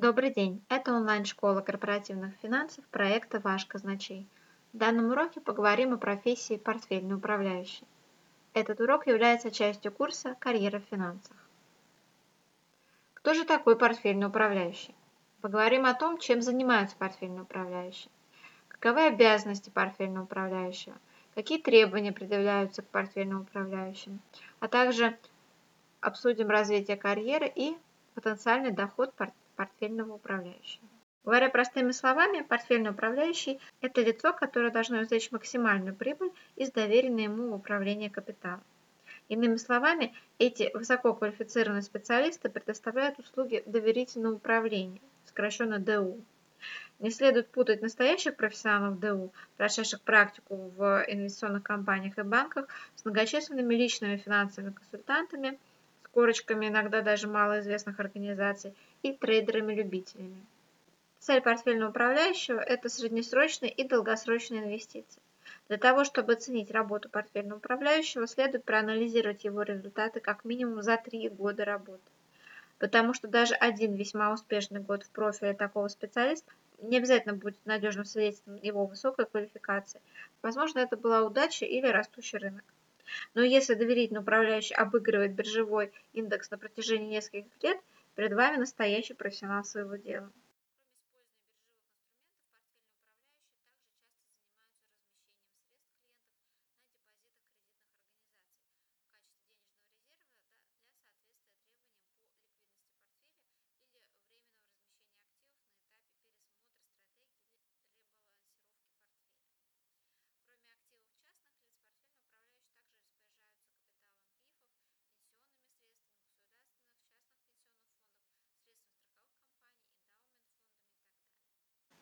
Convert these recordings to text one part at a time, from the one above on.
Добрый день! Это онлайн-школа корпоративных финансов проекта «Ваш казначей». В данном уроке поговорим о профессии портфельный управляющий. Этот урок является частью курса «Карьера в финансах». Кто же такой портфельный управляющий? Поговорим о том, чем занимаются портфельные управляющие, каковы обязанности портфельного управляющего, какие требования предъявляются к портфельным управляющим, а также обсудим развитие карьеры и потенциальный доход портфельного управляющего. Говоря простыми словами, портфельный управляющий – это лицо, которое должно извлечь максимальную прибыль из доверенной ему управления капиталом. Иными словами, эти высококвалифицированные специалисты предоставляют услуги доверительного управления, сокращенно ДУ. Не следует путать настоящих профессионалов ДУ, прошедших практику в инвестиционных компаниях и банках, с многочисленными личными финансовыми консультантами, с корочками иногда даже малоизвестных организаций и трейдерами-любителями. Цель портфельного управляющего – это среднесрочные и долгосрочные инвестиции. Для того, чтобы оценить работу портфельного управляющего, следует проанализировать его результаты как минимум за три года работы. Потому что даже один весьма успешный год в профиле такого специалиста не обязательно будет надежным свидетельством его высокой квалификации. Возможно, это была удача или растущий рынок. Но если доверительный управляющий обыгрывает биржевой индекс на протяжении нескольких лет, перед вами настоящий профессионал своего дела.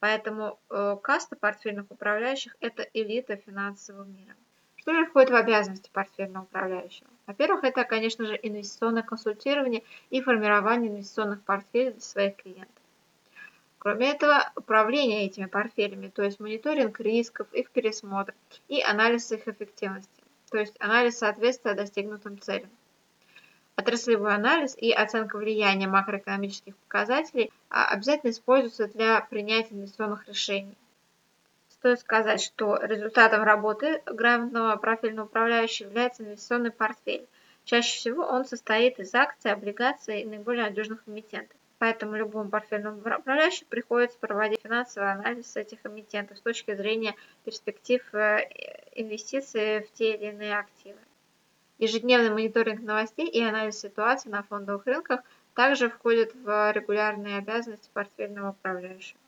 Поэтому э, каста портфельных управляющих – это элита финансового мира. Что же входит в обязанности портфельного управляющего? Во-первых, это, конечно же, инвестиционное консультирование и формирование инвестиционных портфелей для своих клиентов. Кроме этого, управление этими портфелями, то есть мониторинг рисков, их пересмотр и анализ их эффективности, то есть анализ соответствия достигнутым целям. Отраслевой анализ и оценка влияния макроэкономических показателей а, обязательно используются для принятия инвестиционных решений. Стоит сказать, что результатом работы грамотного профильного управляющего является инвестиционный портфель. Чаще всего он состоит из акций, облигаций и наиболее надежных эмитентов. Поэтому любому портфельному управляющему приходится проводить финансовый анализ этих эмитентов с точки зрения перспектив э, инвестиций в те или иные активы. Ежедневный мониторинг новостей и анализ ситуации на фондовых рынках также входит в регулярные обязанности портфельного управляющего.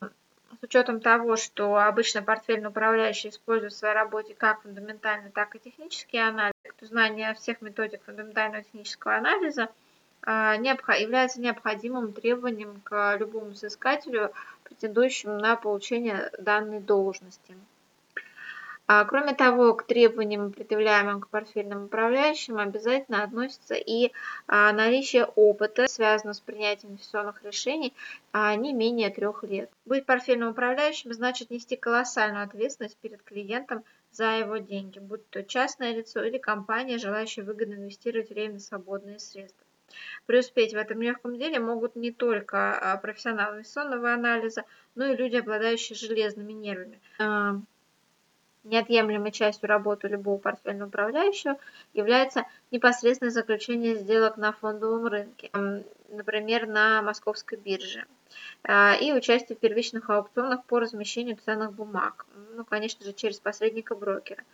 С учетом того, что обычно портфельный управляющий использует в своей работе как фундаментальный, так и технический анализ, то знание всех методик фундаментального технического анализа а, является необходимым требованием к любому соискателю, претендующему на получение данной должности. А, кроме того, к требованиям, предъявляемым к портфельным управляющим, обязательно относится и а, наличие опыта, связанного с принятием инвестиционных решений, а, не менее трех лет. Быть портфельным управляющим значит нести колоссальную ответственность перед клиентом за его деньги, будь то частное лицо или компания, желающая выгодно инвестировать временно свободные средства. Преуспеть в этом нелегком деле могут не только профессионалы инвестиционного анализа, но и люди, обладающие железными нервами. Неотъемлемой частью работы любого портфельного управляющего является непосредственное заключение сделок на фондовом рынке, например, на московской бирже, а, и участие в первичных аукционах по размещению ценных бумаг, ну, конечно же, через посредника брокера.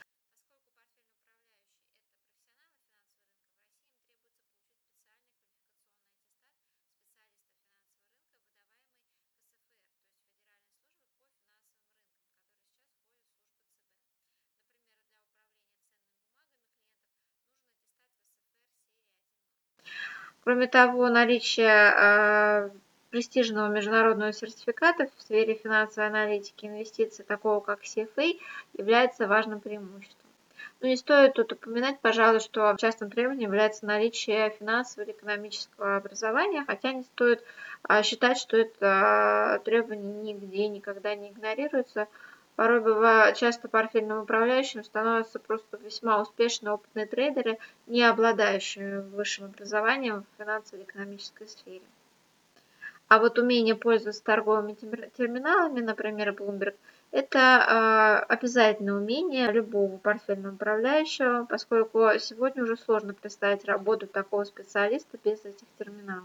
Кроме того, наличие а, престижного международного сертификата в сфере финансовой аналитики инвестиций, такого как CFA, является важным преимуществом. Но не стоит тут упоминать, пожалуй, что частым требованием является наличие финансового или экономического образования, хотя не стоит а, считать, что это требование нигде никогда не игнорируется, Порой бывает, часто портфельным управляющим становятся просто весьма успешные опытные трейдеры, не обладающие высшим образованием в финансово-экономической сфере. А вот умение пользоваться торговыми терминалами, например, Bloomberg, это э, обязательное умение любого портфельного управляющего, поскольку сегодня уже сложно представить работу такого специалиста без этих терминалов.